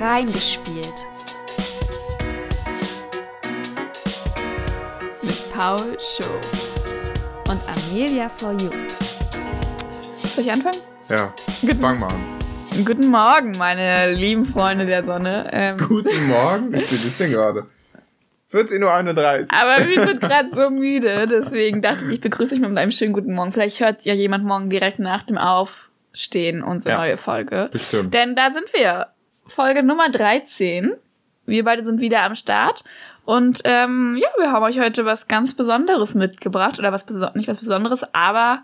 Reingespielt. Mit Paul Show und Amelia for You. Soll ich anfangen? Ja, Guten- fang mal an. Guten Morgen, meine lieben Freunde der Sonne. Ähm, Guten Morgen, wie spät ist denn gerade? 14.31 Uhr. aber wir sind gerade so müde, deswegen dachte ich, ich begrüße euch mit einem schönen guten Morgen. Vielleicht hört ja jemand morgen direkt nach dem Aufstehen unsere Ja. neue Folge. Bestimmt. Denn da sind wir. Folge Nummer 13. Wir beide sind wieder am Start. Und ähm, ja, wir haben euch heute was ganz Besonderes mitgebracht. Oder was beso nicht was Besonderes, aber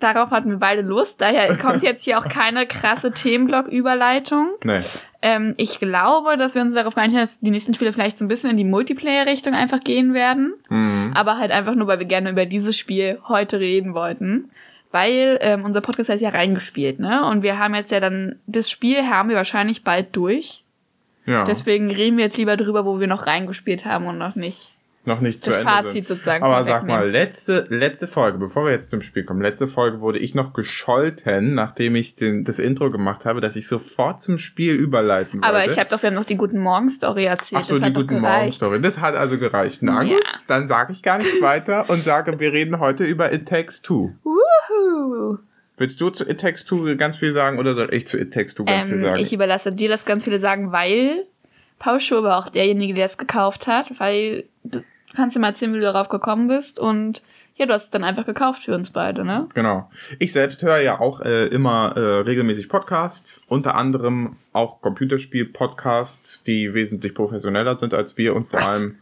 darauf hatten wir beide Lust. Daher kommt jetzt hier auch keine krasse Themenblock-Überleitung. Nee, Ähm, ich glaube, dass wir uns darauf geeinigt haben, dass die nächsten Spiele vielleicht so ein bisschen in die Multiplayer-Richtung einfach gehen werden. Mhm. Aber halt einfach nur, weil wir gerne über dieses Spiel heute reden wollten. Weil ähm, unser Podcast heißt ja reingespielt, ne? Und wir haben jetzt ja dann, das Spiel haben wir wahrscheinlich bald durch. ja. Deswegen reden wir jetzt lieber drüber, wo wir noch reingespielt haben und noch nicht. noch nicht zu das Ende Fazit sind. sozusagen Aber sag mal, letzte, letzte Folge, bevor wir jetzt zum Spiel kommen, letzte Folge wurde ich noch gescholten, nachdem ich den, das Intro gemacht habe, dass ich sofort zum Spiel überleiten wollte. Aber ich habe doch, wir haben noch die Guten Morgen-Story erzählt. Ach so, das die guten. Morgen-Story. Das hat also gereicht. Na Ja. gut, dann sage ich gar nichts weiter und sage, wir reden heute über It Takes Two. Wuhu. Willst du zu It Takes Two ganz viel sagen oder soll ich zu It Takes Two ganz viel Ähm, sagen? ich überlasse dir das ganz viele sagen, weil Paul Schur war auch derjenige, der es gekauft hat, weil du kannst dir mal erzählen, wie du darauf gekommen bist und ja, du hast es dann einfach gekauft für uns beide, ne? Genau. Ich selbst höre ja auch äh, immer äh, regelmäßig Podcasts, unter anderem auch Computerspiel-Podcasts, die wesentlich professioneller sind als wir und vor Was? allem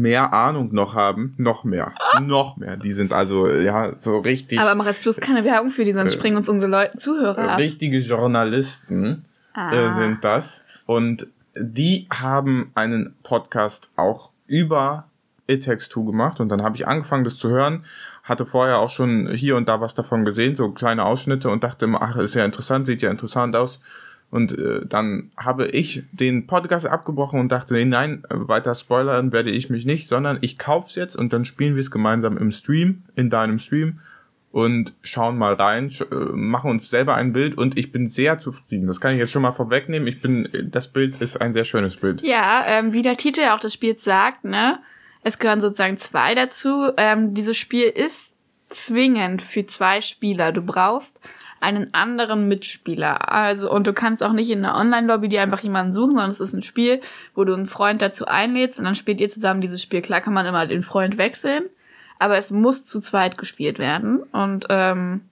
mehr Ahnung noch haben. Noch mehr. Noch mehr. Die sind also, ja, so richtig, Aber mach jetzt bloß keine Werbung für die, sonst Äh, springen uns unsere Leute, Zuhörer ab. richtige Journalisten äh, Ah. sind das. Und die haben einen Podcast auch über It Takes Two gemacht und dann habe ich angefangen, das zu hören, hatte vorher auch schon hier und da was davon gesehen, so kleine Ausschnitte und dachte immer, ach, ist ja interessant, sieht ja interessant aus. Und äh, dann habe ich den Podcast abgebrochen und dachte, nee, nein, weiter spoilern werde ich mich nicht, sondern ich kauf's jetzt und dann spielen wir es gemeinsam im Stream, in deinem Stream und schauen mal rein, sch- äh, machen uns selber ein Bild und ich bin sehr zufrieden. Das kann ich jetzt schon mal vorwegnehmen. Ich bin, äh, das Bild ist ein sehr schönes Bild. Ja, ähm, wie der Titel ja auch des Spiels sagt, ne? Es gehören sozusagen zwei dazu. Ähm, dieses Spiel ist zwingend für zwei Spieler. Du brauchst einen anderen Mitspieler. Also, und du kannst auch nicht in einer Online-Lobby dir einfach jemanden suchen, sondern es ist ein Spiel, wo du einen Freund dazu einlädst und dann spielt ihr zusammen dieses Spiel. Klar kann man immer den Freund wechseln, aber es muss zu zweit gespielt werden. Und ähm,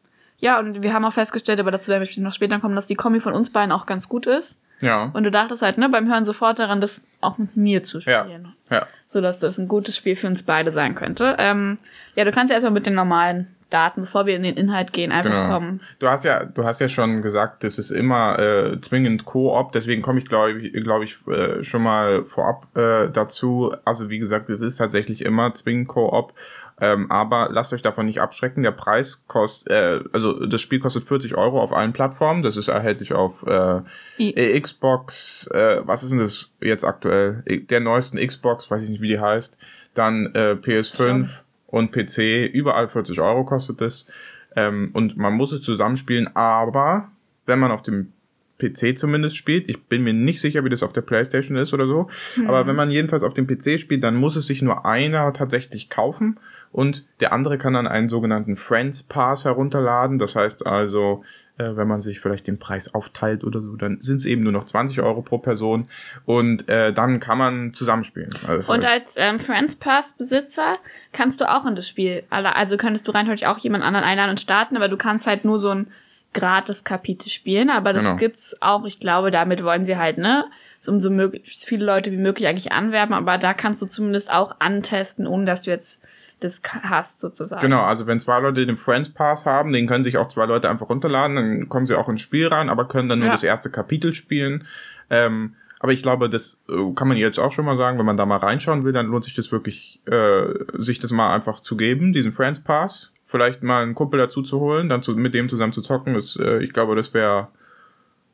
ja, und wir haben auch festgestellt, aber dazu werden wir noch später kommen, dass die Kombi von uns beiden auch ganz gut ist. Ja. Und du dachtest halt, ne, beim Hören sofort daran, das auch mit mir zu Ja. spielen. Ja. So dass das ein gutes Spiel für uns beide sein könnte. Ähm, ja, du kannst ja erstmal mit den normalen Daten, bevor wir in den Inhalt gehen, einfach Genau. kommen. Du hast ja, du hast ja schon gesagt, das ist immer äh, zwingend Koop, deswegen komme ich glaube ich, glaube ich äh, schon mal vorab äh, dazu. Also wie gesagt, es ist tatsächlich immer zwingend Koop, ähm, aber lasst euch davon nicht abschrecken. Der Preis kostet, äh, also das Spiel kostet 40 Euro auf allen Plattformen. Das ist erhältlich auf äh, I- äh, Xbox, äh, was ist denn das jetzt aktuell? Der neuesten Xbox, weiß ich nicht, wie die heißt. Dann äh, PS5 und PC, überall 40 Euro kostet es. Ähm, und man muss es zusammenspielen, aber wenn man auf dem PC zumindest spielt, ich bin mir nicht sicher, wie das auf der Playstation ist oder so, aber wenn man jedenfalls auf dem PC spielt, dann muss es sich nur einer tatsächlich kaufen und der andere kann dann einen sogenannten Friends Pass herunterladen. Das heißt also, äh, wenn man sich vielleicht den Preis aufteilt oder so, dann sind es eben nur noch 20 Euro pro Person und äh, dann kann man zusammenspielen. Also Und als ähm, Friends Pass Besitzer kannst du auch in das Spiel, also könntest du rein theoretisch auch jemand anderen einladen und starten, aber du kannst halt nur so ein gratis Kapitel spielen, aber das Genau. gibt's auch, ich glaube, damit wollen sie halt, ne, so umso möglichst viele Leute wie möglich eigentlich anwerben, aber da kannst du zumindest auch antesten, ohne dass du jetzt das ka- hast, sozusagen. Genau, also wenn zwei Leute den Friends Pass haben, den können sich auch zwei Leute einfach runterladen, dann kommen sie auch ins Spiel rein, aber können dann nur Ja. das erste Kapitel spielen. Ähm, aber ich glaube, das äh, kann man jetzt auch schon mal sagen, wenn man da mal reinschauen will, dann lohnt sich das wirklich, äh, sich das mal einfach zu geben, diesen Friends Pass. Vielleicht mal einen Kumpel dazu zu holen, dann zu, mit dem zusammen zu zocken, ist, äh, ich glaube, das wäre,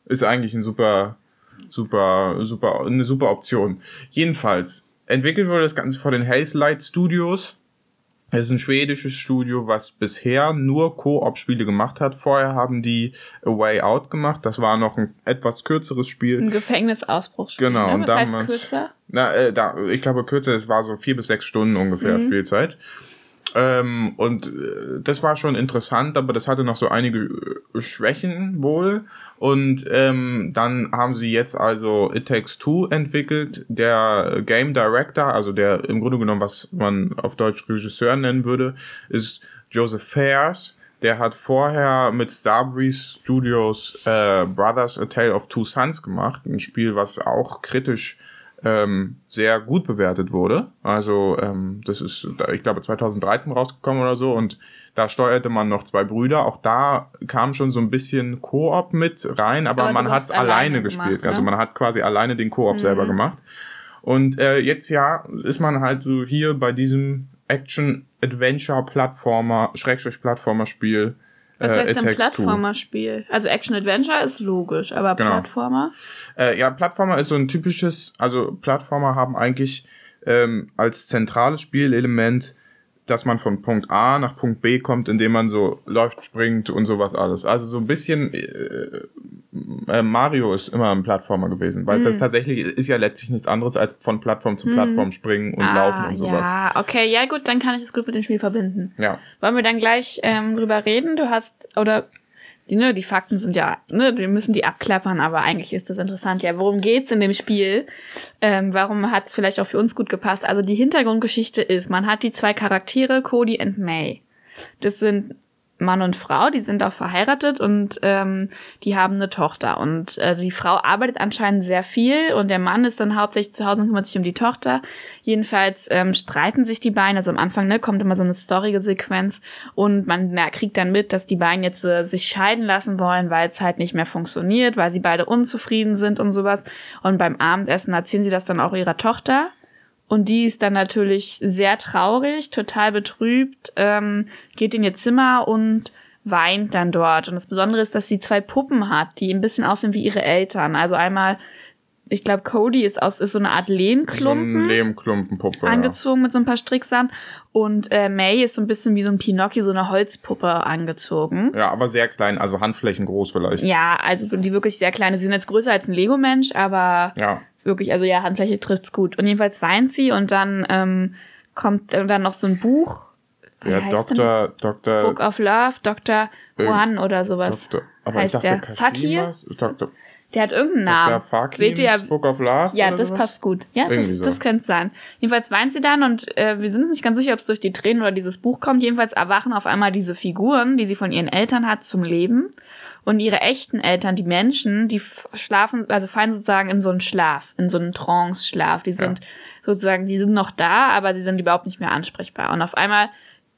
ist eigentlich ein super, super, super, eine super Option. Jedenfalls, entwickelt wurde das Ganze vor den Haze Light Studios. Es ist ein schwedisches Studio, was bisher nur Koop-Spiele gemacht hat. Vorher haben die A Way Out gemacht. Das war noch ein etwas kürzeres Spiel. Ein Gefängnisausbruchsspiel. Genau. Ne? und Was heißt damals- kürzer? Na, äh, da, ich glaube kürzer, es war so vier bis sechs Stunden ungefähr Mhm. Spielzeit. Ähm, und äh, das war schon interessant, aber das hatte noch so einige äh, Schwächen wohl. Und ähm, dann haben sie jetzt also It Takes Two entwickelt. Der Game Director, also der im Grunde genommen, was man auf Deutsch Regisseur nennen würde, ist Joseph Fares. Der hat vorher mit Starbreeze Studios äh, Brothers A Tale of Two Sons gemacht. Ein Spiel, was auch kritisch ähm, sehr gut bewertet wurde. Also ähm, das ist, ich glaube, 2013 rausgekommen oder so und da steuerte man noch zwei Brüder. Auch da kam schon so ein bisschen Koop mit rein, aber, Aber man hat hast alleine, gespielt. gemacht, Also ne? man hat quasi alleine den Koop selber gemacht. Und äh, jetzt ja ist man halt so hier bei diesem Action-Adventure-Plattformer, Schrägstrich-Plattformer-Spiel. Was äh, heißt denn. Plattformer-Spiel? Also Action-Adventure ist logisch, aber Genau. Plattformer? Äh, ja, Plattformer ist so ein typisches, also Plattformer haben eigentlich ähm, als zentrales Spielelement, dass man von Punkt A nach Punkt B kommt, indem man so läuft, springt und sowas alles. Also so ein bisschen äh, äh, Mario ist immer ein Plattformer gewesen, weil Mhm. das tatsächlich ist ja letztlich nichts anderes als von Plattform zu Plattform springen und laufen und sowas. Ah, Ja, okay, ja gut, dann kann ich das gut mit dem Spiel verbinden. Ja. Wollen wir dann gleich ähm, drüber reden? Du hast, oder die, ne, die Fakten sind ja, ne, wir müssen die abklappern, aber eigentlich ist das interessant. Ja, worum geht's in dem Spiel? Ähm, warum hat's vielleicht auch für uns gut gepasst? Also die Hintergrundgeschichte ist, man hat die zwei Charaktere, Cody und May. Das sind Mann und Frau, die sind auch verheiratet und ähm, die haben eine Tochter. Und äh, die Frau arbeitet anscheinend sehr viel und der Mann ist dann hauptsächlich zu Hause und kümmert sich um die Tochter. Jedenfalls ähm, streiten sich die beiden. Also am Anfang ne, kommt immer so eine storige Sequenz und man merkt, kriegt dann mit, dass die beiden jetzt äh, sich scheiden lassen wollen, weil es halt nicht mehr funktioniert, weil sie beide unzufrieden sind und sowas. Und beim Abendessen erzählen sie das dann auch ihrer Tochter. Und die ist dann natürlich sehr traurig, total betrübt, ähm, geht in ihr Zimmer und weint dann dort. Und das Besondere ist, dass sie zwei Puppen hat, die ein bisschen aussehen wie ihre Eltern. Also einmal, ich glaube, Cody ist aus ist so eine Art So Lehmklumpen Lehmklumpenpuppe. ja. angezogen mit so ein paar Stricksand. Und äh, May ist so ein bisschen wie so ein Pinocchio, so eine Holzpuppe angezogen. Ja, aber sehr klein, also Handflächen groß vielleicht. Ja, also die wirklich sehr kleine. Sie sind jetzt größer als ein Lego-Mensch, aber Ja. Wirklich, also ja, Handfläche trifft's gut. Und jedenfalls weint sie und dann ähm, kommt dann noch so ein Buch. Wie Ja, Dr. Dr. Book of Love, Dr. Juan oder sowas. Dr. Aber ich heißt dachte, der. Fakir? Der hat irgendeinen Namen. Dr. Fakims Seht ihr ja. Book of Love? Ja, das sowas? passt gut. Ja, Irgendwie das, so. das könnte sein. Jedenfalls weint sie dann und äh, wir sind uns nicht ganz sicher, ob es durch die Tränen oder dieses Buch kommt. Jedenfalls erwachen auf einmal diese Figuren, die sie von ihren Eltern hat, zum Leben. Und ihre echten Eltern, die Menschen, die schlafen, also fallen sozusagen in so einen Schlaf, in so einen Trance-Schlaf. Die sind sozusagen, die sind noch da, aber sie sind überhaupt nicht mehr ansprechbar. Und auf einmal,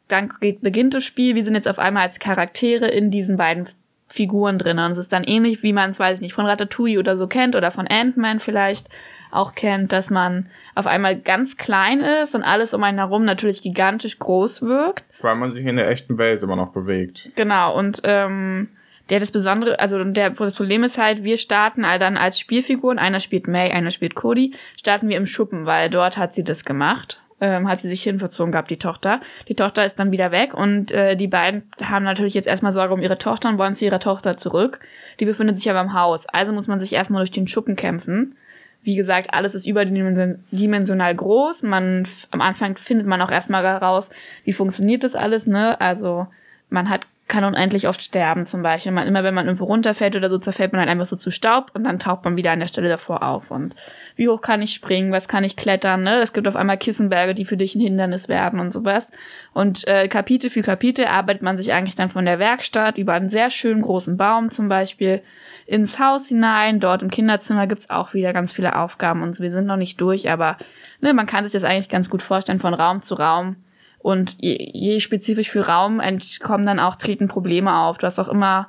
dann geht, beginnt das Spiel, wir sind jetzt auf einmal als Charaktere in diesen beiden Figuren drin. Und es ist dann ähnlich, wie man es, weiß ich nicht, von Ratatouille oder so kennt oder von Ant-Man vielleicht auch kennt, dass man auf einmal ganz klein ist und alles um einen herum natürlich gigantisch groß wirkt. Weil man sich in der echten Welt immer noch bewegt. Genau, und ähm, der das Besondere, also der, das Problem ist halt, wir starten dann als Spielfiguren, einer spielt May, einer spielt Cody, starten wir im Schuppen, weil dort hat sie das gemacht. Ähm, hat sie sich hinverzogen gehabt, die Tochter. Die Tochter ist dann wieder weg und äh, die beiden haben natürlich jetzt erstmal Sorge um ihre Tochter und wollen zu ihrer Tochter zurück. Die befindet sich aber im Haus. Also muss man sich erstmal durch den Schuppen kämpfen. Wie gesagt, alles ist überdimensional groß. Man am Anfang findet man auch erstmal heraus, wie funktioniert das alles, ne? Also man hat kann unendlich oft sterben zum Beispiel. Man, immer wenn man irgendwo runterfällt oder so, zerfällt man halt einfach so zu Staub und dann taucht man wieder an der Stelle davor auf. Und wie hoch kann ich springen, was kann ich klettern, ne? Es gibt auf einmal Kissenberge, die für dich ein Hindernis werden und sowas. Und äh, Kapitel für Kapitel arbeitet man sich eigentlich dann von der Werkstatt über einen sehr schönen großen Baum zum Beispiel ins Haus hinein. Dort im Kinderzimmer gibt's auch wieder ganz viele Aufgaben und wir sind noch nicht durch, aber ne, man kann sich das eigentlich ganz gut vorstellen von Raum zu Raum. Und je, je spezifisch für Raum ent- kommen dann auch, treten Probleme auf. Du hast auch immer,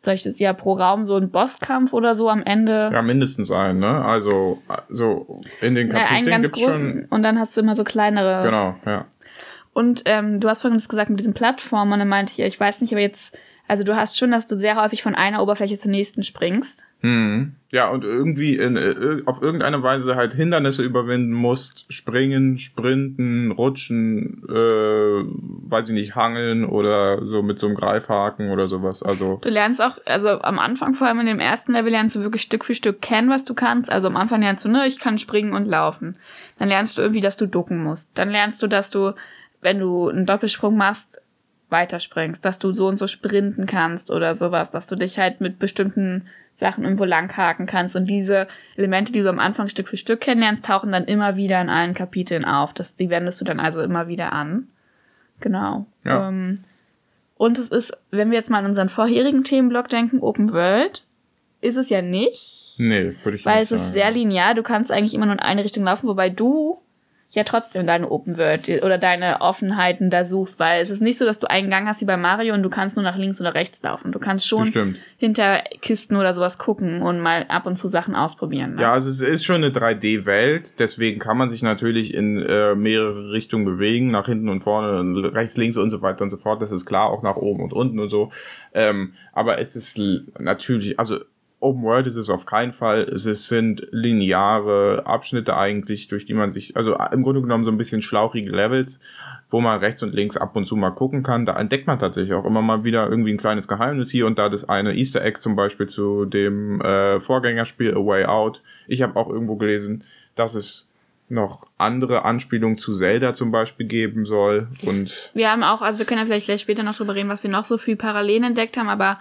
soll ich das ja pro Raum so einen Bosskampf oder so am Ende. Ja, mindestens ein, ne? Also, so in den einen Kapiteln ganz gibt's schon. und dann hast du immer so kleinere. Genau, ja. Und ähm, du hast vorhin das gesagt mit diesen Plattformen und dann meinte ich, ja, ich weiß nicht, aber jetzt, also du hast schon, dass du sehr häufig von einer Oberfläche zur nächsten springst. Hm. Ja, und irgendwie in, äh, auf irgendeine Weise halt Hindernisse überwinden musst, springen, sprinten, rutschen, äh, weiß ich nicht, hangeln oder so mit so einem Greifhaken oder sowas. Also Du lernst auch, also am Anfang, vor allem in dem ersten Level, lernst du wirklich Stück für Stück kennen, was du kannst. Also am Anfang lernst du, ne, ich kann springen und laufen. Dann lernst du irgendwie, dass du ducken musst. Dann lernst du, dass du, wenn du einen Doppelsprung machst, weiterspringst, dass du so und so sprinten kannst oder sowas, dass du dich halt mit bestimmten Sachen irgendwo langhaken kannst. Und diese Elemente, die du am Anfang Stück für Stück kennenlernst, tauchen dann immer wieder in allen Kapiteln auf. Das, die wendest du dann also immer wieder an. Genau. Ja. Ähm, und es ist, wenn wir jetzt mal an unseren vorherigen Themenblock denken, Open World, ist es ja nicht. nee, würde ich Weil nicht es sagen. ist sehr linear, du kannst eigentlich immer nur in eine Richtung laufen, wobei du ja trotzdem deine Open World oder deine Offenheiten da suchst, weil es ist nicht so, dass du einen Gang hast wie bei Mario und du kannst nur nach links oder rechts laufen. Du kannst schon Bestimmt. hinter Kisten oder sowas gucken und mal ab und zu Sachen ausprobieren. Ne? Ja, also es ist schon eine 3D-Welt, deswegen kann man sich natürlich in äh, mehrere Richtungen bewegen, nach hinten und vorne, und rechts, links und so weiter und so fort. Das ist klar, auch nach oben und unten und so. Ähm, aber es ist natürlich, also Open World ist es auf keinen Fall. Es sind lineare Abschnitte eigentlich, durch die man sich, also im Grunde genommen so ein bisschen schlauchige Levels, wo man rechts und links ab und zu mal gucken kann. Da entdeckt man tatsächlich auch immer mal wieder irgendwie ein kleines Geheimnis hier und da das eine Easter Egg zum Beispiel zu dem äh, Vorgängerspiel A Way Out. Ich habe auch irgendwo gelesen, dass es noch andere Anspielungen zu Zelda zum Beispiel geben soll und Wir haben auch, also wir können ja vielleicht gleich später noch drüber reden, was wir noch so viel Parallelen entdeckt haben, aber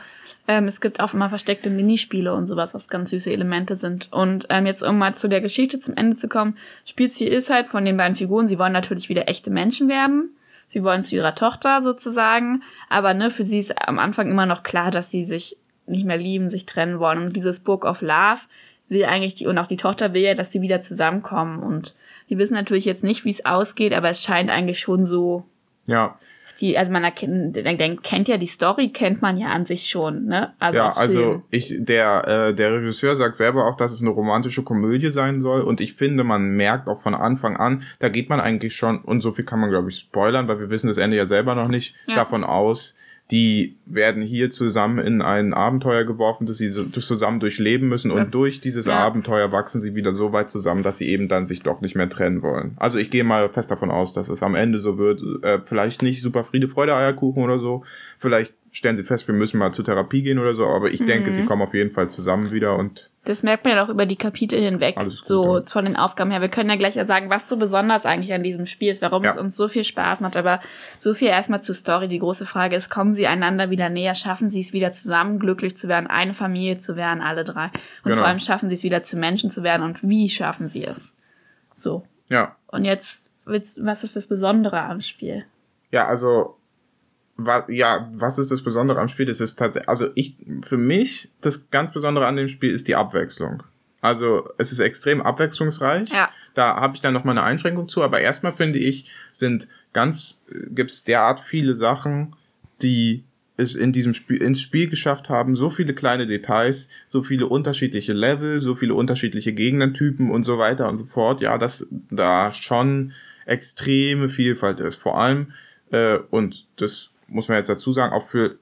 ähm, es gibt auch immer versteckte Minispiele und sowas, was ganz süße Elemente sind. Und ähm, jetzt, um mal zu der Geschichte zum Ende zu kommen, Spielziel ist halt von den beiden Figuren, sie wollen natürlich wieder echte Menschen werden. Sie wollen zu ihrer Tochter sozusagen, aber ne, für sie ist am Anfang immer noch klar, dass sie sich nicht mehr lieben, sich trennen wollen. Und dieses Book of Love will eigentlich die, und auch die Tochter will ja, dass sie wieder zusammenkommen. Und wir wissen natürlich jetzt nicht, wie es ausgeht, aber es scheint eigentlich schon so ja, die, also man erkennt, kennt ja die Story, kennt man ja an sich schon, ne? Also ja, also ich, der, äh, der Regisseur sagt selber auch, dass es eine romantische Komödie sein soll und ich finde, man merkt auch von Anfang an, da geht man eigentlich schon, und so viel kann man glaube ich spoilern, weil wir wissen das Ende ja selber noch nicht, Ja. davon aus, die werden hier zusammen in ein Abenteuer geworfen, das sie so, zusammen durchleben müssen und Das- durch dieses ja. Abenteuer wachsen sie wieder so weit zusammen, dass sie eben dann sich doch nicht mehr trennen wollen. Also ich gehe mal fest davon aus, dass es am Ende so wird, äh, vielleicht nicht super Friede, Freude, Eierkuchen oder so, vielleicht stellen sie fest, wir müssen mal zur Therapie gehen oder so, aber ich denke, Mhm. sie kommen auf jeden Fall zusammen wieder und Das merkt man ja auch über die Kapitel hinweg, gut, so ja. von den Aufgaben her. Wir können ja gleich ja sagen, was so besonders eigentlich an diesem Spiel ist, warum Ja. es uns so viel Spaß macht. Aber so viel erstmal zur Story. Die große Frage ist, kommen sie einander wieder näher? Schaffen sie es wieder zusammen, glücklich zu werden, eine Familie zu werden, alle drei? Und Genau. vor allem schaffen sie es wieder zu Menschen zu werden und wie schaffen sie es? So. ja, Und jetzt, was ist das Besondere am Spiel? Ja, also, wa ja, was ist das Besondere am Spiel? Das ist tatsächlich, also ich, für mich, das ganz Besondere an dem Spiel ist die Abwechslung. Also, es ist extrem abwechslungsreich. Ja. Da habe ich dann noch mal eine Einschränkung zu, aber erstmal finde ich, sind ganz, gibt's derart viele Sachen, die es in diesem Spiel, ins Spiel geschafft haben, so viele kleine Details, so viele unterschiedliche Level, so viele unterschiedliche Gegnertypen und so weiter und so fort, ja, dass da schon extreme Vielfalt ist. Vor allem, äh, und das muss man jetzt dazu sagen, auch für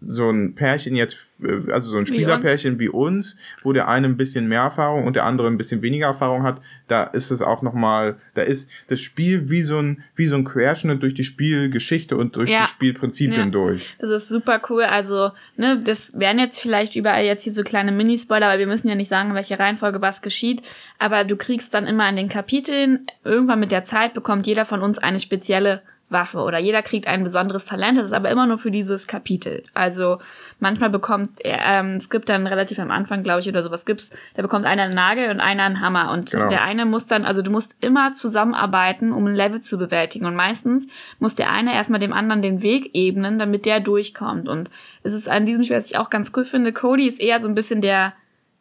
so ein Pärchen jetzt, äh, also so ein Spielerpärchen wie uns, wo der eine ein bisschen mehr Erfahrung und der andere ein bisschen weniger Erfahrung hat, da ist es auch nochmal, da ist das Spiel wie so ein, wie so ein Querschnitt durch die Spielgeschichte und durch Ja. die Spielprinzipien Ja. durch. Das ist super cool. Also, ne, das wären jetzt vielleicht überall jetzt hier so kleine Minispoiler, weil wir müssen ja nicht sagen, in welcher Reihenfolge was geschieht. Aber du kriegst dann immer in den Kapiteln, irgendwann mit der Zeit bekommt jeder von uns eine spezielle Waffe oder jeder kriegt ein besonderes Talent. Das ist aber immer nur für dieses Kapitel. Also manchmal bekommt er, ähm, es gibt dann relativ am Anfang, glaube ich, oder sowas gibt's, da bekommt einer einen Nagel und einer einen Hammer. Und Genau. der eine muss dann, also du musst immer zusammenarbeiten, um ein Level zu bewältigen. Und meistens muss der eine erstmal dem anderen den Weg ebnen, damit der durchkommt. Und es ist an diesem Spiel, was ich auch ganz cool finde, Cody ist eher so ein bisschen der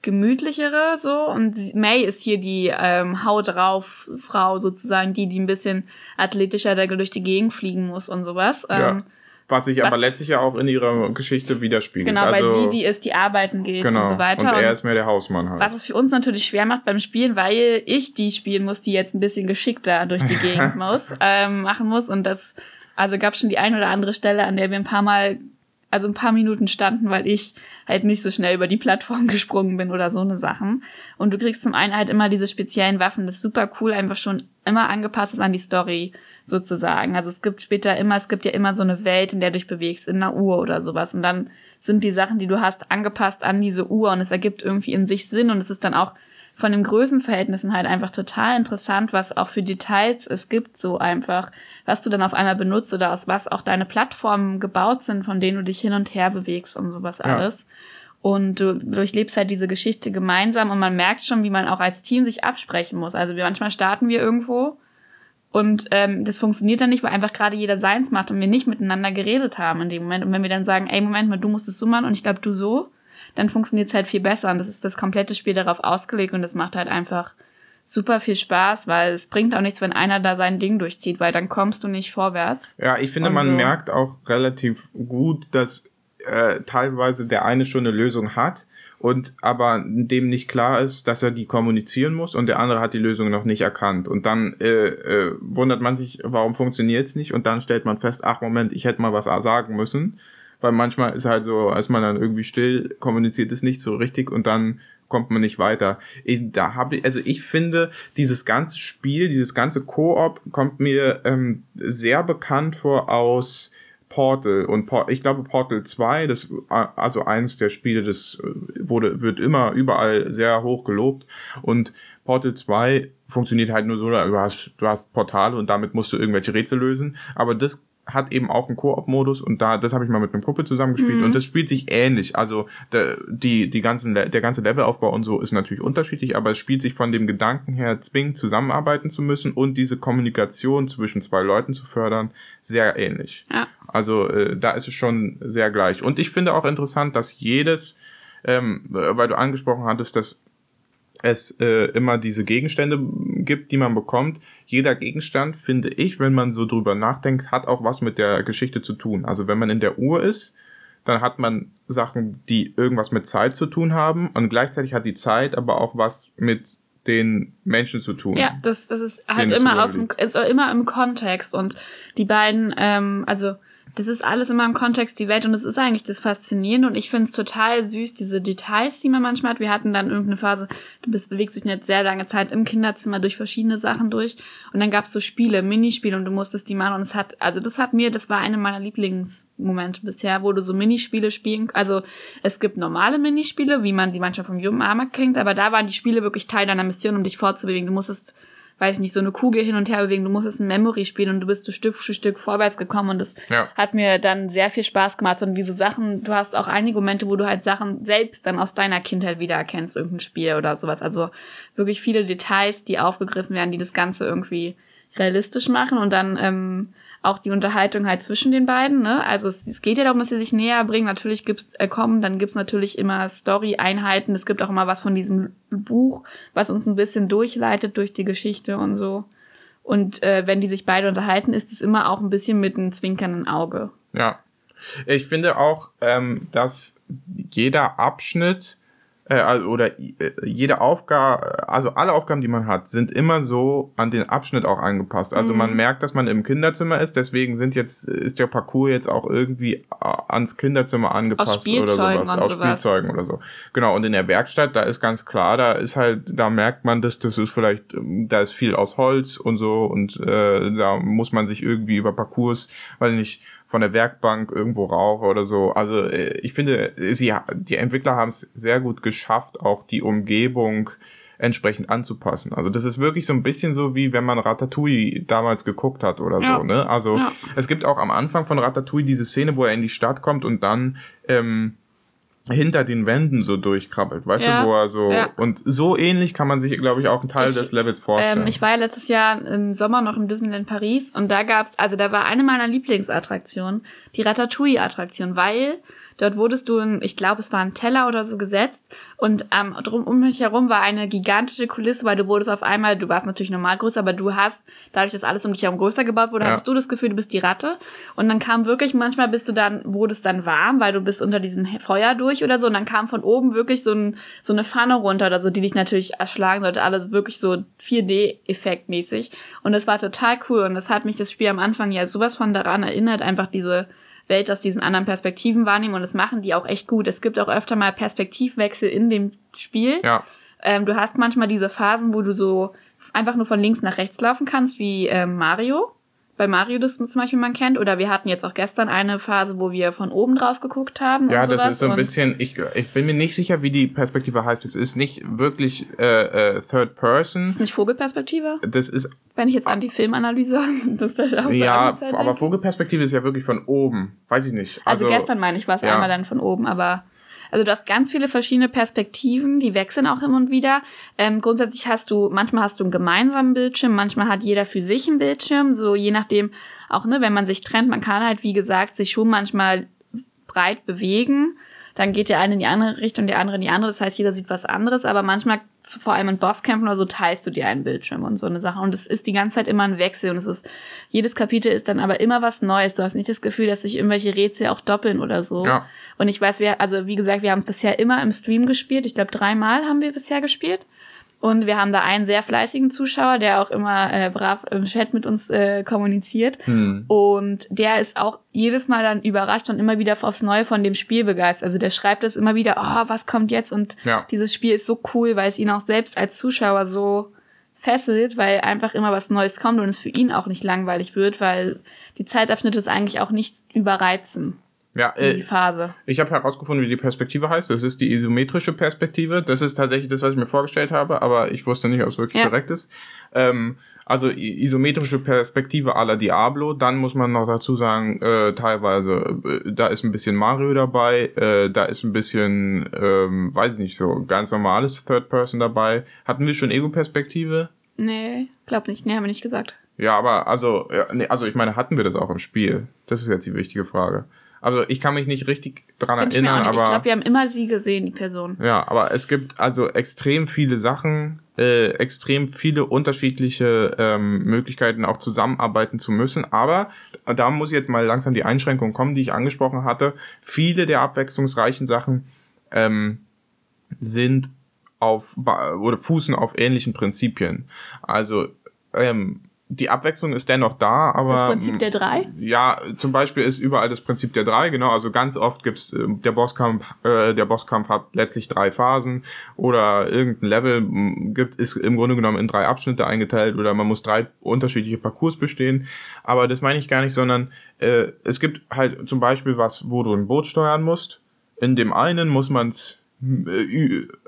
gemütlichere so und May ist hier die ähm, Haut drauf Frau sozusagen, die die ein bisschen athletischer da durch die Gegend fliegen muss und sowas. Ja. Ähm, Was sich aber letztlich ja auch in ihrer Geschichte widerspiegelt. genau, also, weil sie die ist, die arbeiten geht genau. und so weiter. Und er ist mehr der Hausmann halt. was es für uns natürlich schwer macht beim Spielen, weil ich die spielen muss, die jetzt ein bisschen geschickter durch die Gegend muss, ähm, machen muss. Und das, also gab schon die ein oder andere Stelle, an der wir ein paar Mal also ein paar Minuten standen, weil ich halt nicht so schnell über die Plattform gesprungen bin oder so eine Sachen. Und du kriegst zum einen halt immer diese speziellen Waffen, das ist super cool, einfach schon immer angepasst ist an die Story sozusagen. Also es gibt später immer, es gibt ja immer so eine Welt, in der du dich bewegst, in einer Uhr oder sowas. Und dann sind die Sachen, die du hast, angepasst an diese Uhr und es ergibt irgendwie in sich Sinn und es ist dann auch von den Größenverhältnissen halt einfach total interessant, was auch für Details es gibt, so einfach, was du dann auf einmal benutzt oder aus was auch deine Plattformen gebaut sind, von denen du dich hin und her bewegst und sowas ja. alles. Und du durchlebst halt diese Geschichte gemeinsam und man merkt schon, wie man auch als Team sich absprechen muss. Also wir manchmal starten wir irgendwo und ähm, das funktioniert dann nicht, weil einfach gerade jeder seins macht und wir nicht miteinander geredet haben in dem Moment. Und wenn wir dann sagen, ey, Moment mal, du musst es so machen und ich glaube, du so, dann funktioniert es halt viel besser. Und das ist das komplette Spiel darauf ausgelegt und das macht halt einfach super viel Spaß, weil es bringt auch nichts, wenn einer da sein Ding durchzieht, weil dann kommst du nicht vorwärts. Ja, ich finde, und man so. merkt auch relativ gut, dass äh, teilweise der eine schon eine Lösung hat und aber dem nicht klar ist, dass er die kommunizieren muss und der andere hat die Lösung noch nicht erkannt. Und dann äh, äh, wundert man sich, warum funktioniert es nicht und dann stellt man fest, ach Moment, ich hätte mal was sagen müssen weil manchmal ist halt so, als man dann irgendwie still kommuniziert, ist nicht so richtig und dann kommt man nicht weiter. Ich, da habe ich, also ich finde, dieses ganze Spiel, dieses ganze Koop kommt mir ähm, sehr bekannt vor aus Portal. Und Por ich glaube Portal 2, das also eines der Spiele, das äh, wurde wird immer überall sehr hoch gelobt. Und Portal 2 funktioniert halt nur so, du hast, du hast Portale und damit musst du irgendwelche Rätsel lösen, aber das hat eben auch einen Koop-Modus und da, das habe ich mal mit einem Kumpel zusammengespielt mhm. und das spielt sich ähnlich. Also der, die, die ganzen, der ganze Levelaufbau und so ist natürlich unterschiedlich, aber es spielt sich von dem Gedanken her, zwingend zusammenarbeiten zu müssen und diese Kommunikation zwischen zwei Leuten zu fördern, sehr ähnlich. Ja. Also äh, da ist es schon sehr gleich. Und ich finde auch interessant, dass jedes, ähm, weil du angesprochen hattest, dass es äh, immer diese Gegenstände gibt, die man bekommt. Jeder Gegenstand, finde ich, wenn man so drüber nachdenkt, hat auch was mit der Geschichte zu tun. Also wenn man in der Uhr ist, dann hat man Sachen, die irgendwas mit Zeit zu tun haben und gleichzeitig hat die Zeit aber auch was mit den Menschen zu tun. Ja, das, das ist halt immer aus dem, ist immer im Kontext und die beiden, ähm, also das ist alles immer im Kontext die Welt und das ist eigentlich das Faszinierende und ich finde es total süß, diese Details, die man manchmal hat. Wir hatten dann irgendeine Phase, du bist, bewegst dich jetzt sehr lange Zeit im Kinderzimmer durch verschiedene Sachen durch und dann gab es so Spiele, Minispiele und du musstest die machen und es hat, also das hat mir, das war eine meiner Lieblingsmomente bisher, wo du so Minispiele spielen, also es gibt normale Minispiele, wie man die manchmal vom Jungen Armer kennt, aber da waren die Spiele wirklich Teil deiner Mission, um dich fortzubewegen. Du musstest weiß ich nicht, so eine Kugel hin und her bewegen, du musstest ein Memory spielen und du bist so Stück für Stück vorwärts gekommen und das ja. hat mir dann sehr viel Spaß gemacht. Und diese Sachen, du hast auch einige Momente, wo du halt Sachen selbst dann aus deiner Kindheit wiedererkennst, irgendein Spiel oder sowas, also wirklich viele Details, die aufgegriffen werden, die das Ganze irgendwie realistisch machen. Und dann ähm, auch die Unterhaltung halt zwischen den beiden. Ne? Also es, es geht ja darum, dass sie sich näher bringen. Natürlich gibt's äh, kommen, dann gibt's natürlich immer Story-Einheiten. Es gibt auch immer was von diesem Buch, was uns ein bisschen durchleitet durch die Geschichte und so. Und äh, wenn die sich beide unterhalten, ist es immer auch ein bisschen mit einem zwinkernden Auge. Ja. Ich finde auch, ähm, dass jeder Abschnitt äh, oder äh, jede Aufgabe, also alle Aufgaben, die man hat, sind immer so an den Abschnitt auch angepasst. Also mhm. man merkt, dass man im Kinderzimmer ist, deswegen sind jetzt, ist der Parcours jetzt auch irgendwie äh, ans Kinderzimmer angepasst oder sowas. Aus sowas. Spielzeugen oder so. Genau, und in der Werkstatt, da ist ganz klar, da ist halt, da merkt man, dass das ist vielleicht, ähm, da ist viel aus Holz und so und äh, da muss man sich irgendwie über Parcours, weiß ich nicht, von der Werkbank irgendwo rauf oder so. Also äh, ich finde, sie, die Entwickler haben es sehr gut geschafft, auch die Umgebung entsprechend anzupassen. Also das ist wirklich so ein bisschen so wie wenn man Ratatouille damals geguckt hat oder ja. so. Ne? Also ja. es gibt auch am Anfang von Ratatouille diese Szene, wo er in die Stadt kommt und dann ähm, hinter den Wänden so durchkrabbelt, weißt ja, du, wo er so ja. und so ähnlich kann man sich, glaube ich, auch einen Teil ich, des Levels vorstellen. Ähm, ich war ja letztes Jahr im Sommer noch im Disneyland Paris und da gab's, also da war eine meiner Lieblingsattraktionen, die Ratatouille-Attraktion, weil Dort wurdest du in, ich glaube, es war ein Teller oder so gesetzt und ähm, drum um mich herum war eine gigantische Kulisse, weil du wurdest auf einmal, du warst natürlich normal größer, aber du hast, dadurch, dass alles um dich herum größer gebaut wurde, ja. hattest du das Gefühl, du bist die Ratte. Und dann kam wirklich, manchmal bist du dann, wurde es dann warm, weil du bist unter diesem Feuer durch oder so. Und dann kam von oben wirklich so, ein, so eine Pfanne runter oder so, die dich natürlich erschlagen sollte. Alles wirklich so 4D-Effekt mäßig. Und das war total cool. Und das hat mich das Spiel am Anfang ja sowas von daran erinnert, einfach diese Welt aus diesen anderen Perspektiven wahrnehmen und das machen die auch echt gut. Es gibt auch öfter mal Perspektivwechsel in dem Spiel. Ja. Ähm, du hast manchmal diese Phasen, wo du so einfach nur von links nach rechts laufen kannst, wie ähm, Mario. Bei Mario das zum Beispiel man kennt. Oder wir hatten jetzt auch gestern eine Phase, wo wir von oben drauf geguckt haben. Ja, das ist so ein bisschen, ich, ich bin mir nicht sicher, wie die Perspektive heißt. Es ist nicht wirklich äh, äh, Third Person. Ist nicht Vogelperspektive? Das ist, Wenn ich jetzt an die Filmanalyse das da auch ja, so aber Vogelperspektive ist ja wirklich von oben. Weiß ich nicht. Also, gestern meine ich, war es ja. einmal dann von oben, aber also du hast ganz viele verschiedene Perspektiven, die wechseln auch immer und wieder. Ähm, grundsätzlich hast du, manchmal hast du einen gemeinsamen Bildschirm, manchmal hat jeder für sich einen Bildschirm, so je nachdem, auch ne, wenn man sich trennt, man kann halt, wie gesagt, sich schon manchmal breit bewegen. Dann geht der eine in die andere Richtung, der andere in die andere. Das heißt, jeder sieht was anderes, aber manchmal, vor allem in Bosskämpfen oder so, teilst du dir einen Bildschirm und so eine Sache. Und es ist die ganze Zeit immer ein Wechsel und es ist, jedes Kapitel ist dann aber immer was Neues. Du hast nicht das Gefühl, dass sich irgendwelche Rätsel auch doppeln oder so. Ja. Und ich weiß, wir, also wie gesagt, wir haben bisher immer im Stream gespielt. Ich glaube, dreimal haben wir bisher gespielt. Und wir haben da einen sehr fleißigen Zuschauer, der auch immer äh, brav im Chat mit uns äh, kommuniziert. Hm. Und der ist auch jedes Mal dann überrascht und immer wieder aufs Neue von dem Spiel begeistert. Also der schreibt das immer wieder, oh, was kommt jetzt? Und Ja. dieses Spiel ist so cool, weil es ihn auch selbst als Zuschauer so fesselt, weil einfach immer was Neues kommt und es für ihn auch nicht langweilig wird, weil die Zeitabschnitte es eigentlich auch nicht überreizen, Ja, die äh, Phase. ich habe herausgefunden, wie die Perspektive heißt. Das ist die isometrische Perspektive. Das ist tatsächlich das, was ich mir vorgestellt habe, aber ich wusste nicht, ob es wirklich Ja. korrekt ist. Ähm, also isometrische Perspektive à la Diablo. Dann muss man noch dazu sagen, äh, teilweise, äh, da ist ein bisschen Mario dabei, äh, da ist ein bisschen, ähm, weiß ich nicht, so ganz normales Third Person dabei. Hatten wir schon Ego-Perspektive? Nee, glaub nicht. Nee, haben wir nicht gesagt. Ja, aber also, ja, nee, also ich meine, hatten wir das auch im Spiel? Das ist jetzt die wichtige Frage. Also ich kann mich nicht richtig dran auch erinnern, nicht. Ich aber glaube, wir haben immer sie gesehen, die Person. ja, aber es gibt also extrem viele Sachen, äh, extrem viele unterschiedliche ähm, Möglichkeiten, auch zusammenarbeiten zu müssen. Aber da muss jetzt mal langsam die Einschränkung kommen, die ich angesprochen hatte. Viele der abwechslungsreichen Sachen ähm, sind auf oder fußen auf ähnlichen Prinzipien. Also ähm, die Abwechslung ist dennoch da, aber Das Prinzip der drei? ja, zum Beispiel ist überall das Prinzip der drei, genau. Also ganz oft gibt's äh, der Bosskampf, äh, der Bosskampf hat letztlich drei Phasen oder irgendein Level gibt ist im Grunde genommen in drei Abschnitte eingeteilt oder man muss drei unterschiedliche Parcours bestehen. Aber das meine ich gar nicht, sondern äh, es gibt halt zum Beispiel was, wo du ein Boot steuern musst. In dem einen muss man's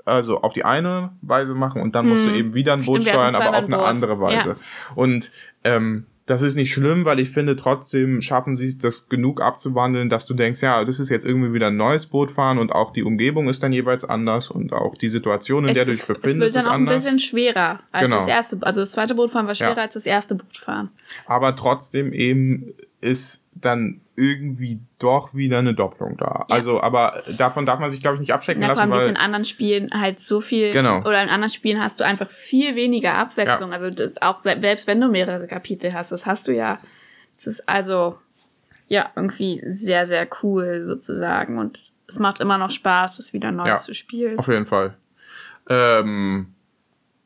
also auf die eine Weise machen und dann musst du eben wieder ein Boot Hm. Stimmt, steuern, aber auf eine ein Boot. andere Weise. Ja. Und ähm, das ist nicht schlimm, weil ich finde, trotzdem schaffen sie es, das genug abzuwandeln, dass du denkst, ja, das ist jetzt irgendwie wieder ein neues Boot fahren und auch die Umgebung ist dann jeweils anders und auch die Situation, in der du dich es befindest, wird ist dann auch ein anders. bisschen schwerer als Genau. das erste. Also das zweite Bootfahren war schwerer Ja. als das erste Bootfahren. Aber trotzdem eben ist dann irgendwie doch wieder eine Doppelung da. Ja. Also, aber davon darf man sich, glaube ich, nicht abschrecken Ja, vor lassen, allem, weil in anderen Spielen halt so viel, Genau. oder in anderen Spielen hast du einfach viel weniger Abwechslung. Also das auch se- selbst wenn du mehrere Kapitel hast, das hast du ja. Das ist also ja irgendwie sehr, sehr cool sozusagen. Und es macht immer noch Spaß, es wieder neu Ja. zu spielen. Auf jeden Fall. Ähm,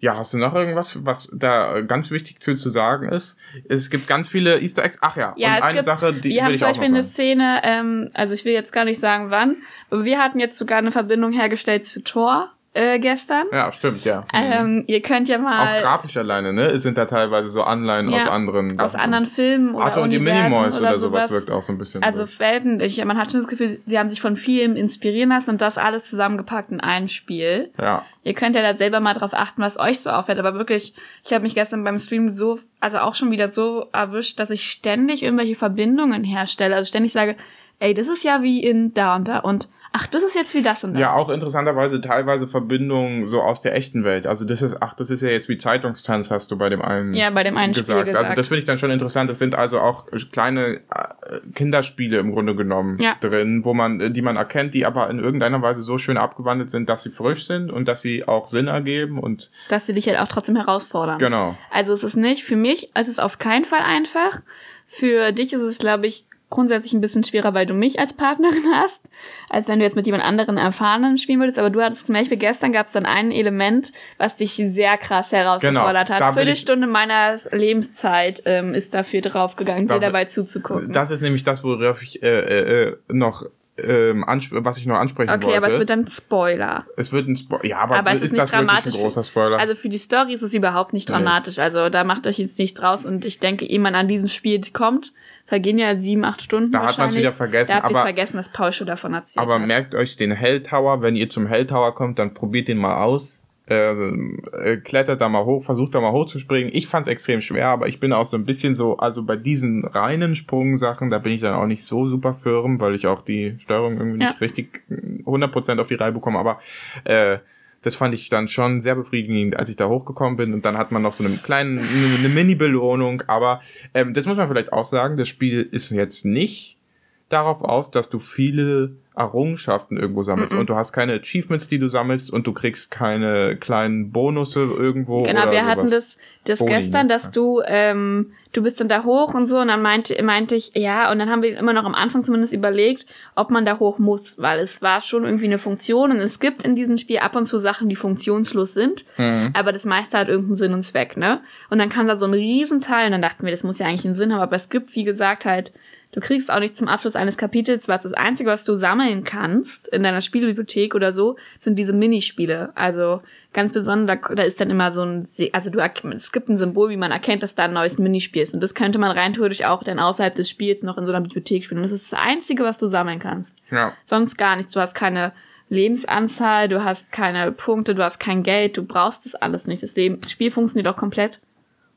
ja, hast du noch irgendwas, was da ganz wichtig zu, zu sagen ist? Es gibt ganz viele Easter Eggs. Ach ja, Ja, und eine gibt, Sache, die wir haben zum Beispiel eine. Szene, ähm, also ich will jetzt gar nicht sagen wann, aber wir hatten jetzt sogar eine Verbindung hergestellt zu Thor äh, gestern. Ja, stimmt, ja. Ähm, ihr könnt ja mal auch grafisch alleine, ne? Es sind da teilweise so Anleihen Ja, aus anderen. aus Sachen. anderen Filmen oder Arthur und die Minimoys oder, oder sowas sowas. wirkt auch so ein bisschen. Also so. Welten, ich, man hat schon das Gefühl, sie haben sich von vielem inspirieren lassen und das alles zusammengepackt in ein Spiel. ja. Ihr könnt ja da selber mal drauf achten, was euch so auffällt. Aber wirklich, ich habe mich gestern beim Stream so, also auch schon wieder so erwischt, dass ich ständig irgendwelche Verbindungen herstelle. Also ständig sage, ey, das ist ja wie in da und da und ach, das ist jetzt wie das und das. Ja, auch interessanterweise teilweise Verbindungen so aus der echten Welt. Also das ist, ach, das ist ja jetzt wie Zeitungstanz, hast du bei dem einen Ja, bei dem einen Spiel gesagt. Also gesagt. das finde ich dann schon interessant. Das sind also auch kleine äh, Kinderspiele im Grunde genommen Ja. drin, wo man, äh, die man erkennt, die aber in irgendeiner Weise so schön abgewandelt sind, dass sie frisch sind und dass sie auch Sinn ergeben und dass sie dich halt auch trotzdem herausfordern. genau. Also es ist nicht, für mich, es ist auf keinen Fall einfach. Für dich ist es, glaube ich, grundsätzlich ein bisschen schwerer, weil du mich als Partnerin hast, als wenn du jetzt mit jemand anderen Erfahrenen spielen würdest. Aber du hattest zum Beispiel gestern gab es dann ein Element, was dich sehr krass herausgefordert Genau, hat. Viertelstunde meiner Lebenszeit ähm, ist dafür draufgegangen, Da dir dabei zuzugucken. Das ist nämlich das, worauf ich äh, äh, äh, noch ähm, was ich noch ansprechen okay, wollte. aber es wird dann Spoiler. es wird ein Spoiler. Ja, aber, Aber es ist nicht das dramatisch ein für- großer Spoiler? Also für die Story ist es überhaupt nicht Nee. dramatisch. Also da macht euch jetzt nichts draus. Und ich denke, ehe man an diesem Spiel kommt, vergehen ja sieben, acht Stunden Da hat man's wahrscheinlich. wieder vergessen, Da habt ihr aber- vergessen, dass Paul schon davon erzählt Aber hat. merkt euch den Hell Tower, wenn ihr zum Hell Tower kommt, dann probiert den mal aus. Äh, äh, klettert da mal hoch, versucht da mal hochzuspringen. Ich fand's extrem schwer, aber ich bin auch so ein bisschen so, also bei diesen reinen Sprungsachen, da bin ich dann auch nicht so super firm, weil ich auch die Steuerung irgendwie Ja. nicht richtig äh, 100% auf die Reihe bekomme, aber äh, das fand ich dann schon sehr befriedigend, als ich da hochgekommen bin. Und dann hat man noch so eine kleine, eine Mini-Belohnung. Aber ähm, das muss man vielleicht auch sagen, das Spiel ist jetzt nicht darauf aus, dass du viele Errungenschaften irgendwo sammelst. Und du hast keine Achievements, die du sammelst und du kriegst keine kleinen Bonusse irgendwo. Genau, wir sowas. hatten das, das Boni, gestern, ne? dass du, ähm, du bist dann da hoch und so, und dann meinte, meinte ich, ja, und dann haben wir immer noch am Anfang zumindest überlegt, ob man da hoch muss, weil es war schon irgendwie eine Funktion und es gibt in diesem Spiel ab und zu Sachen, die funktionslos sind, Mhm. aber das meiste hat irgendeinen Sinn und Zweck, ne? Und dann kam da so ein Riesenteil und dann dachten wir, das muss ja eigentlich einen Sinn haben, aber es gibt, wie gesagt, halt, du kriegst auch nicht zum Abschluss eines Kapitels, was das Einzige, was du sammeln kannst in deiner Spielbibliothek oder so, sind diese Minispiele. Also ganz besonders, da, ist dann immer so ein, Se- also du, es gibt ein Symbol, wie man erkennt, dass da ein neues Minispiel ist. Und das könnte man rein theoretisch auch dann außerhalb des Spiels noch in so einer Bibliothek spielen. Und das ist das Einzige, was du sammeln kannst. Ja. Sonst gar nichts. Du hast keine Lebensanzahl, du hast keine Punkte, du hast kein Geld, du brauchst das alles nicht. Das Leben, Spiel funktioniert auch komplett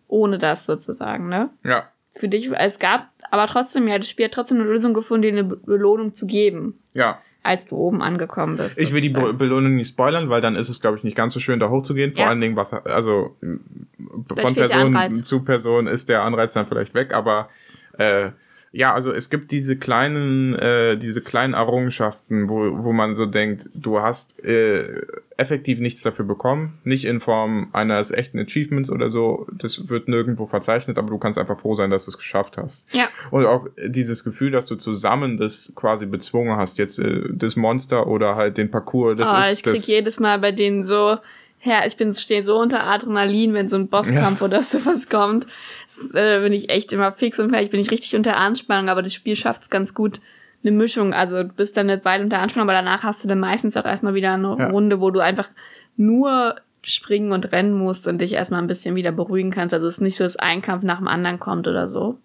ohne das sozusagen, ne? Ja. Für dich, es gab aber trotzdem, ja, das Spiel hat trotzdem eine Lösung gefunden, dir eine Be- Belohnung zu geben, Ja. als du oben angekommen bist. Ich will die Be. Belohnung nicht spoilern, weil dann ist es, glaube ich, nicht ganz so schön, da hochzugehen. Vor Ja. allen Dingen, was, also von Person zu Person ist der Anreiz dann vielleicht weg, aber äh, ja, also es gibt diese kleinen, äh, diese kleinen Errungenschaften, wo, wo man so denkt, du hast äh, effektiv nichts dafür bekommen, nicht in Form eines echten Achievements oder so, das wird nirgendwo verzeichnet, aber du kannst einfach froh sein, dass du es geschafft hast. Ja. Und auch dieses Gefühl, dass du zusammen das quasi bezwungen hast, jetzt äh, das Monster oder halt den Parcours, das oh, ist ich krieg das, jedes Mal bei denen so, ja, ich bin stehe so unter Adrenalin, wenn so ein Bosskampf oder sowas kommt. Das, äh, bin ich echt immer fix und fertig, bin ich richtig unter Anspannung, aber das Spiel schafft es ganz gut. Eine Mischung, also du bist dann eine Weile unter Anspannung, aber danach hast du dann meistens auch erstmal wieder eine Ja. Runde, wo du einfach nur springen und rennen musst und dich erstmal ein bisschen wieder beruhigen kannst. Also es ist nicht so, dass ein Kampf nach dem anderen kommt oder so.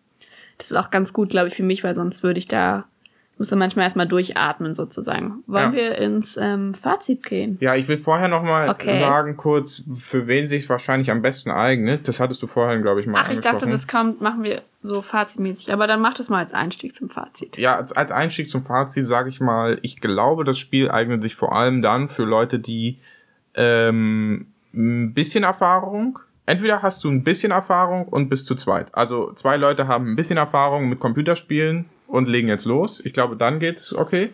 Das ist auch ganz gut, glaube ich, für mich, weil sonst würde ich da, musste manchmal erstmal durchatmen sozusagen. Wollen Ja. wir ins ähm, Fazit gehen? Ja, ich will vorher noch mal Okay. sagen kurz, für wen sich wahrscheinlich am besten eignet. Das hattest du vorhin, glaube ich, mal Ach, ich dachte, das kommt, machen wir so fazitmäßig. Aber dann mach das mal als Einstieg zum Fazit. Ja, als, als Einstieg zum Fazit sage ich mal, ich glaube, das Spiel eignet sich vor allem dann für Leute, die ähm, ein bisschen Erfahrung. Entweder hast du ein bisschen Erfahrung und bist zu zweit. Also zwei Leute haben ein bisschen Erfahrung mit Computerspielen und legen jetzt los. Ich glaube, dann geht's okay.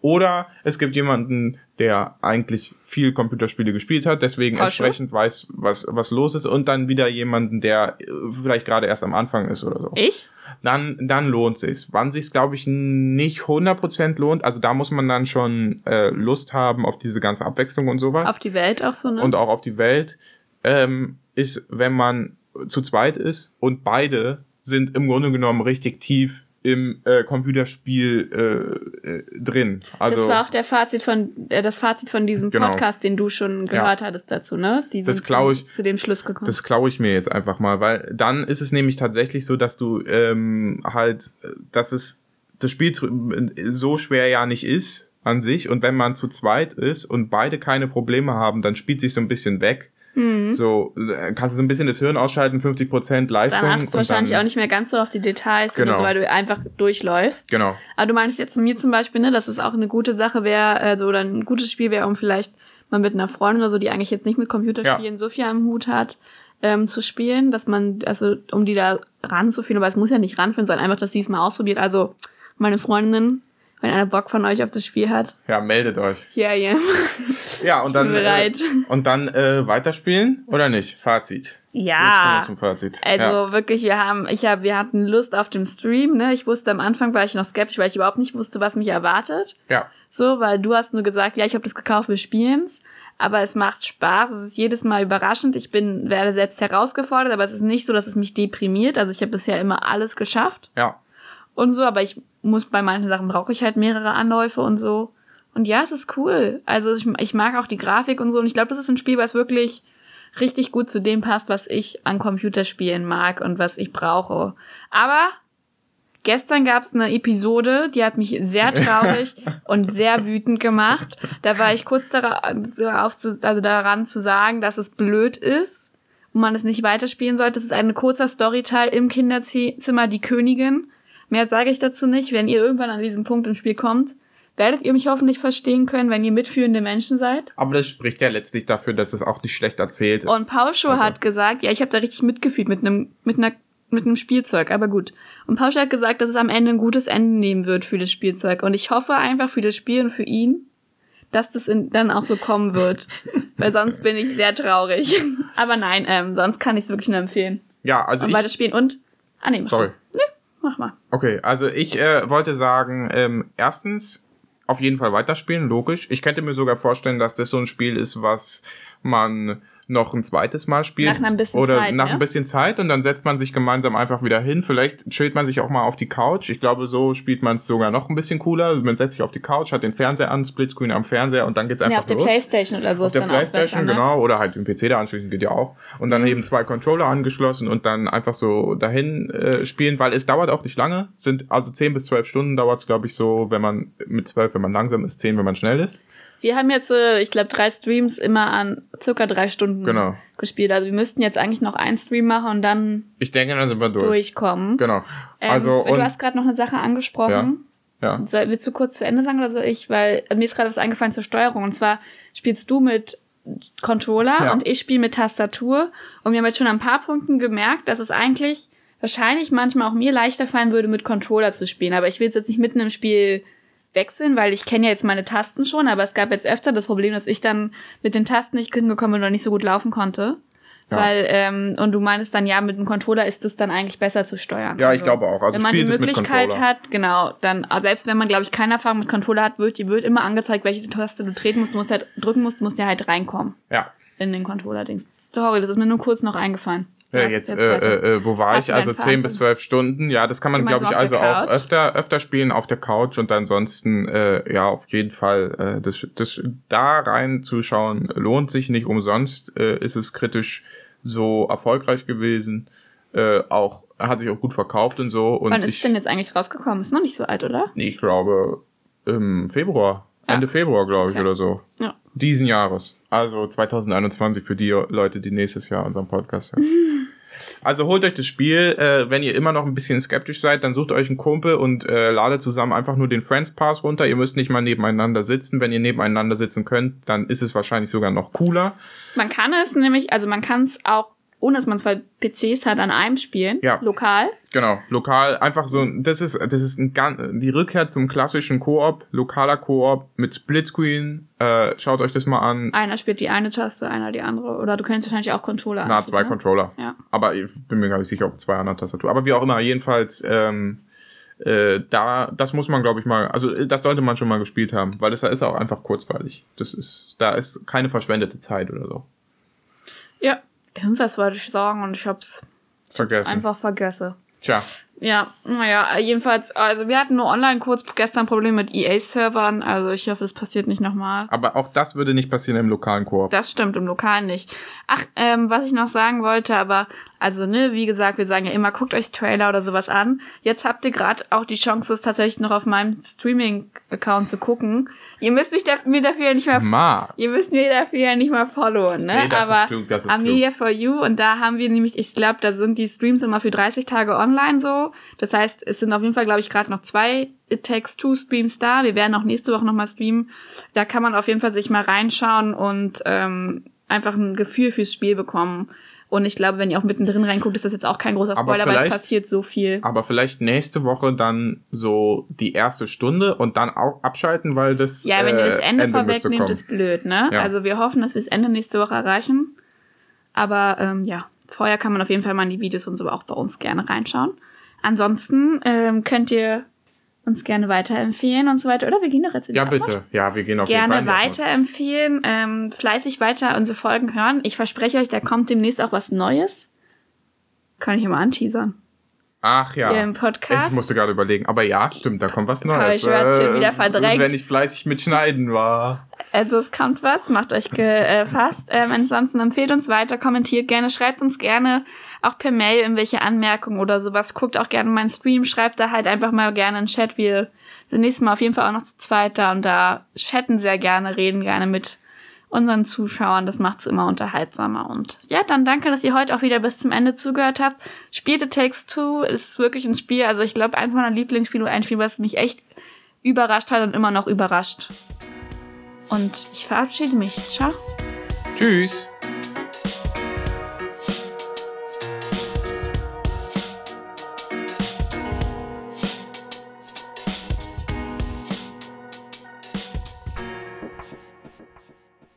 Oder es gibt jemanden, der eigentlich viel Computerspiele gespielt hat, deswegen schon? entsprechend weiß, was, was los ist. Und dann wieder jemanden, der äh, vielleicht gerade erst am Anfang ist oder so Ich? dann, dann lohnt sich's. Wann sich's, glaube ich, nicht 100% lohnt, also da muss man dann schon äh, Lust haben auf diese ganze Abwechslung und sowas. Auf die Welt auch so, ne? und auch auf die Welt, ähm, ist, wenn man zu zweit ist und beide sind im Grunde genommen richtig tief im äh, Computerspiel äh, äh, drin. Also das war auch der Fazit von, äh, das Fazit von diesem Genau. Podcast, den du schon gehört hattest dazu, ne? Die Das glaub ich- zu, dem Schluss gekommen. Das klaue ich mir jetzt einfach mal, weil dann ist es nämlich tatsächlich so, dass du ähm, halt, dass es das Spiel so schwer ja nicht ist an sich und wenn man zu zweit ist und beide keine Probleme haben, dann spielt sich so ein bisschen weg. So äh, kannst du so ein bisschen das Hirn ausschalten, 50% Leistung. dann achtest du wahrscheinlich dann, auch nicht mehr ganz so auf die Details Genau. so, weil du einfach durchläufst. Genau. Aber du meinst jetzt zu mir zum Beispiel, ne, dass es auch eine gute Sache wäre, also oder ein gutes Spiel wäre, um vielleicht mal mit einer Freundin oder so, die eigentlich jetzt nicht mit Computerspielen so viel am Hut hat, ähm, zu spielen, dass man, also um die da ranzuführen, aber es muss ja nicht ranführen, sondern einfach, dass sie es mal ausprobiert. Also meine Freundin Wenn einer Bock von euch auf das Spiel hat. Ja, meldet euch. Ja, ja. Ja, und dann. Äh, und dann äh, weiterspielen oder nicht? Fazit. Ja. Zum Fazit. Also ja. wirklich, wir haben, ich habe, wir hatten Lust auf den Stream, ne? Ich wusste am Anfang war ich noch skeptisch, weil ich überhaupt nicht wusste, was mich erwartet. ja. So, weil du hast nur gesagt, ja, ich habe das gekauft, wir spielen's. Aber es macht Spaß, es ist jedes Mal überraschend. Ich bin, werde selbst herausgefordert, aber es ist nicht so, dass es mich deprimiert. Also ich habe bisher immer alles geschafft Ja. Und so, aber ich muss bei manchen Sachen brauche ich halt mehrere Anläufe und so. Und ja, es ist cool. Also ich, ich mag auch die Grafik und so. Und ich glaube, das ist ein Spiel, was wirklich richtig gut zu dem passt, was ich an Computerspielen mag und was ich brauche. Aber gestern gab es eine Episode, die hat mich sehr traurig und sehr wütend gemacht. Da war ich kurz darauf zu, also daran zu sagen, dass es blöd ist und man es nicht weiterspielen sollte. Es ist ein kurzer Storyteil im Kinderzimmer Die Königin. Mehr sage ich dazu nicht. Wenn ihr irgendwann an diesen Punkt im Spiel kommt, werdet ihr mich hoffentlich verstehen können, wenn ihr mitführende Menschen seid. Aber das spricht ja letztlich dafür, dass es auch nicht schlecht erzählt ist. Und Pauscho Also- hat gesagt, ja, ich habe da richtig mitgefühlt mit einem mit einer mit einem Spielzeug, aber gut. Und Pauscho hat gesagt, dass es am Ende ein gutes Ende nehmen wird für das Spielzeug. Und ich hoffe einfach für das Spiel und für ihn, dass das in, dann auch so kommen wird. Weil sonst bin ich sehr traurig. aber nein, ähm, sonst kann ich es wirklich nur empfehlen. ja, also Und ich, weiter spielen. Und. Ah, nee, Sorry. Nö, mach mal. Okay, also ich äh, wollte sagen, ähm, erstens auf jeden Fall weiterspielen, logisch. Ich könnte mir sogar vorstellen, dass das so ein Spiel ist, was man noch ein zweites Mal spielt. Nach ein bisschen oder Zeit, nach ne? ein bisschen Zeit und dann setzt man sich gemeinsam einfach wieder hin. Vielleicht chillt man sich auch mal auf die Couch. Ich glaube, so spielt man es sogar noch ein bisschen cooler. Man setzt sich auf die Couch, hat den Fernseher an, Splitscreen am Fernseher und dann geht's einfach Ja, auf der los. Playstation oder so auf der Playstation, besser, ne? genau, oder halt im PC da anschließen geht ja auch. Und dann eben zwei Controller angeschlossen und dann einfach so dahin äh, spielen, weil es dauert auch nicht lange. Sind also 10 bis 12 Stunden dauert's, glaube ich, so, wenn man mit 12, wenn man langsam ist, 10, wenn man schnell ist. Wir haben jetzt, äh, ich glaube, drei Streams immer an circa drei Stunden Genau. gespielt. Also wir müssten jetzt eigentlich noch einen Stream machen und dann Ich denke, dann sind wir durch. durchkommen. Genau. Ähm, also du und hast gerade noch eine Sache angesprochen. ja. Soll, willst du kurz zu Ende sagen oder so ich? Weil mir ist gerade was eingefallen zur Steuerung. Und zwar spielst du mit Controller Ja. und ich spiele mit Tastatur. Und wir haben jetzt schon an ein paar Punkten gemerkt, dass es eigentlich wahrscheinlich manchmal auch mir leichter fallen würde, mit Controller zu spielen. Aber ich will es jetzt nicht mitten im Spiel wechseln, weil ich kenne ja jetzt meine Tasten schon, aber es gab jetzt öfter das Problem, dass ich dann mit den Tasten nicht hingekommen bin oder nicht so gut laufen konnte. Ja. Weil, ähm, und du meinst dann, ja, mit dem Controller ist es dann eigentlich besser zu steuern. Ja, ich glaube auch. Also wenn man die Möglichkeit hat, genau, dann, also selbst wenn man, glaube ich, keine Erfahrung mit Controller hat, wird, die wird immer angezeigt, welche Taste du treten musst, du musst halt drücken musst, musst ja halt reinkommen Ja. in den Controller-Dings. Sorry, das ist mir nur kurz noch eingefallen. Ja, Was jetzt, weiter? äh, äh, wo war Hast ich? Also 10 bis? 12 Stunden. Ja, das kann man, glaube ich, also auch öfter, öfter spielen auf der Couch und ansonsten, äh, ja, auf jeden Fall, äh, das, das da reinzuschauen lohnt sich nicht umsonst, äh, ist es kritisch so erfolgreich gewesen. Äh, auch, hat sich auch gut verkauft und so. Und Wann ist ich, es denn jetzt eigentlich rausgekommen? Ist noch nicht so alt, oder? ich glaube, im Februar, Ja. Ende Februar, glaube ich, Okay. oder so. Ja. Diesen Jahres. Also 2021 für die Leute, die nächstes Jahr unseren Podcast hören. Also holt euch das Spiel. Äh, wenn ihr immer noch ein bisschen skeptisch seid, dann sucht euch einen Kumpel und äh, ladet zusammen einfach nur den Friends Pass runter. Ihr müsst nicht mal nebeneinander sitzen. Wenn ihr nebeneinander sitzen könnt, dann ist es wahrscheinlich sogar noch cooler. Man kann es nämlich, also man kann es auch, ohne dass man zwei PCs hat, an einem spielen. Ja. Lokal. Genau, lokal, einfach so, das ist, das ist ein die Rückkehr zum klassischen Koop, lokaler Koop mit Splitscreen. Äh, schaut euch das mal an. Einer spielt die eine Taste, einer die andere. Oder du könntest wahrscheinlich auch Controller Na, zwei ne? Controller. Ja. Aber ich bin mir gar nicht sicher, ob zwei andere Tastatur. Aber wie auch immer, jedenfalls, ähm, äh, da, das muss man, glaube ich, mal, also äh, das sollte man schon mal gespielt haben, weil das ist auch einfach kurzweilig. Das ist, da ist keine verschwendete Zeit oder so. Ja. Irgendwas wollte ich sagen und ich hab's Vergessen. einfach vergessen. Tja, Ja, naja, jedenfalls, also wir hatten nur online kurz gestern Probleme mit EA-Servern, also ich hoffe, das passiert nicht nochmal. aber auch das würde nicht passieren im lokalen Koop. Das stimmt, im Lokalen nicht. Ach, ähm, was ich noch sagen wollte, aber, also, ne, wie gesagt, wir sagen ja immer, guckt euch Trailer oder sowas an. Jetzt habt ihr gerade auch die Chance, es tatsächlich noch auf meinem Streaming-Account zu gucken. Ihr müsst mich da, mir dafür ja nicht mehr Smart. Ihr müsst mir dafür ja nicht mal followen, ne? Nee, das ist Aber klug, das ist Amelia for You und da haben wir nämlich, ich glaube, da sind die Streams immer für 30 Tage online so. Das heißt, es sind auf jeden Fall, glaube ich, gerade noch zwei It Takes Two Streams da. Wir werden auch nächste Woche nochmal streamen. Da kann man auf jeden Fall sich mal reinschauen und ähm, einfach ein Gefühl fürs Spiel bekommen. Und ich glaube, wenn ihr auch mittendrin reinguckt, ist das jetzt auch kein großer Spoiler, weil es passiert so viel. Aber vielleicht nächste Woche dann so die erste Stunde und dann auch abschalten, weil das. Ja, wenn ihr das äh, Ende, müsste vorwegnehmt, ist blöd, ne? Ja. Also wir hoffen, dass wir das Ende nächste Woche erreichen. Aber ähm, ja, vorher kann man auf jeden Fall mal in die Videos und so auch bei uns gerne reinschauen. Ansonsten ähm, könnt ihr uns gerne weiterempfehlen und so weiter. Oder wir gehen doch jetzt in die Ja, Abmod. bitte. Ja, wir gehen auf jeden Fall. Gerne weiterempfehlen, ähm, fleißig weiter unsere Folgen hören. Ich verspreche euch, da kommt demnächst auch was Neues. Kann ich mal anteasern. Ach ja. Hier im Podcast. Ich musste gerade überlegen. Aber ja, stimmt, da kommt was Neues. ich jetzt schon wieder Äh, verdrängt. Wenn ich fleißig mit Schneiden war. Also es kommt was, macht euch gefasst. Ähm, ansonsten empfehlt uns weiter, kommentiert gerne, schreibt uns gerne auch per Mail irgendwelche Anmerkungen oder sowas. Guckt auch gerne meinen Stream, schreibt da halt einfach mal gerne in den Chat. Wir sind nächstes Mal auf jeden Fall auch noch zu zweit da und da chatten sehr gerne, reden gerne mit unseren Zuschauern. Das macht's immer unterhaltsamer. Und ja, dann danke, dass ihr heute auch wieder bis zum Ende zugehört habt. Spielt It Takes Two. Es ist wirklich ein Spiel, also ich glaube, eins meiner Lieblingsspiele ein Spiel, was mich echt überrascht hat und immer noch überrascht. Und ich verabschiede mich. Ciao. Tschüss.